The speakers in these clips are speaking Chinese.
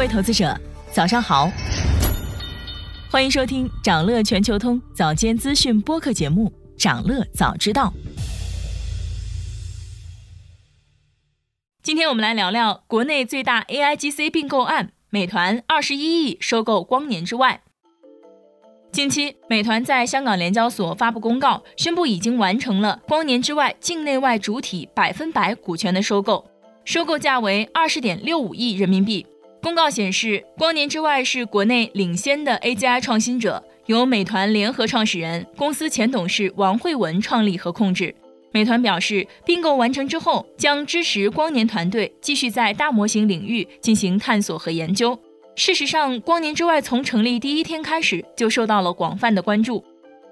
各位投资者，早上好，欢迎收听长乐全球通早间资讯播客节目《长乐早知道》。今天我们来聊聊国内最大 AIGC 并购案，美团二十一亿收购光年之外。近期，美团在香港联交所发布公告，宣布已经完成了光年之外境内外主体百分百股权的收购，收购价为二十点六五亿人民币。公告显示，光年之外是国内领先的 AGI 创新者，由美团联合创始人、公司前董事王慧文创立和控制。美团表示，并购完成之后，将支持光年团队继续在大模型领域进行探索和研究。事实上，光年之外从成立第一天开始就受到了广泛的关注。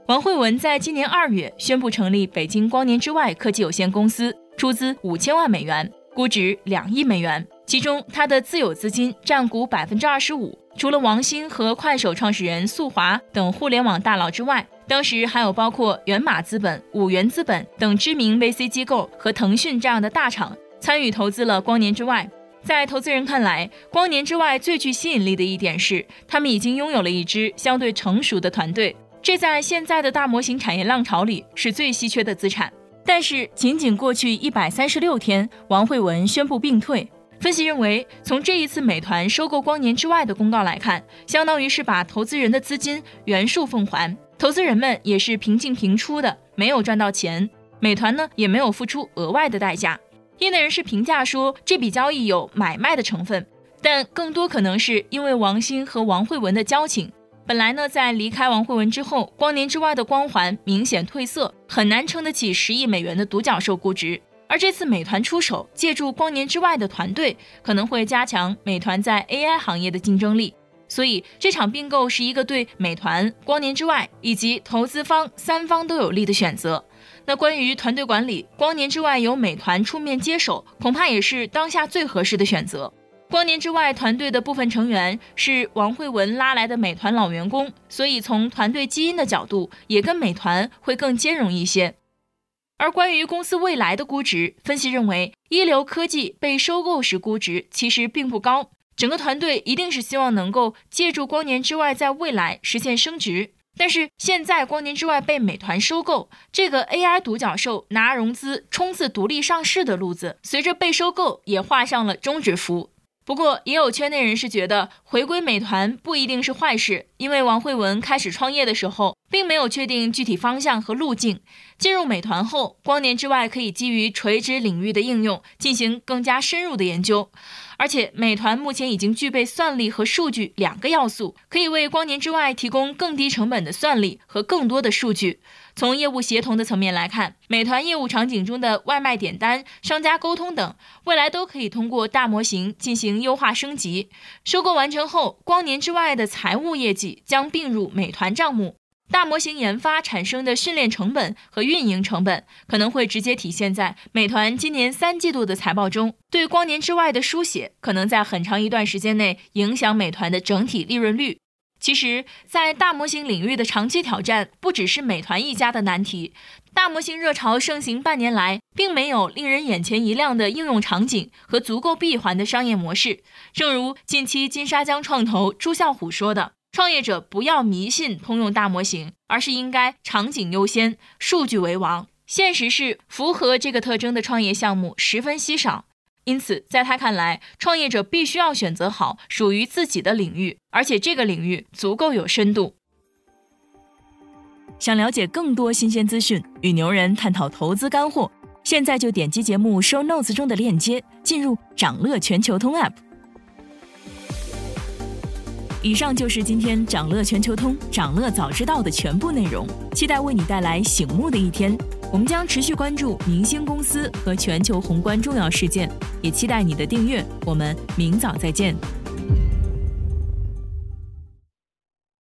王慧文在今年二月宣布成立北京光年之外科技有限公司，出资五千万美元，估值两亿美元，其中他的自有资金占股百分之二十五。除了王兴和快手创始人宿华等互联网大佬之外，当时还有包括源码资本、五元资本等知名 VC 机构和腾讯这样的大厂参与投资了光年之外。在投资人看来，光年之外最具吸引力的一点是，他们已经拥有了一支相对成熟的团队，这在现在的大模型产业浪潮里是最稀缺的资产。但是，仅仅过去一百三十六天，王慧文宣布病退。分析认为，从这一次美团收购光年之外的公告来看，相当于是把投资人的资金原数奉还，投资人们也是平进平出的，没有赚到钱，美团呢也没有付出额外的代价。业内人士评价说，这笔交易有买卖的成分，但更多可能是因为王兴和王慧文的交情。本来呢，在离开王慧文之后，光年之外的光环明显褪色，很难撑得起十亿美元的独角兽估值。而这次美团出手，借助光年之外的团队，可能会加强美团在 AI 行业的竞争力。所以，这场并购是一个对美团、光年之外以及投资方三方都有利的选择。那关于团队管理，光年之外由美团出面接手，恐怕也是当下最合适的选择。光年之外团队的部分成员是王慧文拉来的美团老员工，所以从团队基因的角度，也跟美团会更兼容一些。而关于公司未来的估值，分析认为，一流科技被收购时估值其实并不高，整个团队一定是希望能够借助光年之外在未来实现升值。但是现在光年之外被美团收购，这个 AI 独角兽拿融资冲刺独立上市的路子，随着被收购也画上了终止符。不过，也有圈内人士觉得回归美团不一定是坏事，因为王慧文开始创业的时候，并没有确定具体方向和路径。进入美团后，光年之外可以基于垂直领域的应用进行更加深入的研究。而且，美团目前已经具备算力和数据两个要素，可以为光年之外提供更低成本的算力和更多的数据。从业务协同的层面来看，美团业务场景中的外卖点单、商家沟通等，未来都可以通过大模型进行优化升级。收购完成后，光年之外的财务业绩将并入美团账目。大模型研发产生的训练成本和运营成本可能会直接体现在美团今年三季度的财报中。对光年之外的书写，可能在很长一段时间内影响美团的整体利润率。其实，在大模型领域的长期挑战不只是美团一家的难题。大模型热潮盛行半年来，并没有令人眼前一亮的应用场景和足够闭环的商业模式。正如近期金沙江创投朱啸虎说的。创业者不要迷信通用大模型，而是应该场景优先、数据为王。现实是，符合这个特征的创业项目十分稀少。因此，在他看来，创业者必须要选择好属于自己的领域，而且这个领域足够有深度。想了解更多新鲜资讯，与牛人探讨投资干货，现在就点击节目 show notes 中的链接，进入掌乐全球通 app。以上就是今天掌乐全球通、掌乐早知道的全部内容，期待为你带来醒目的一天。我们将持续关注明星公司和全球宏观重要事件，也期待你的订阅。我们明早再见。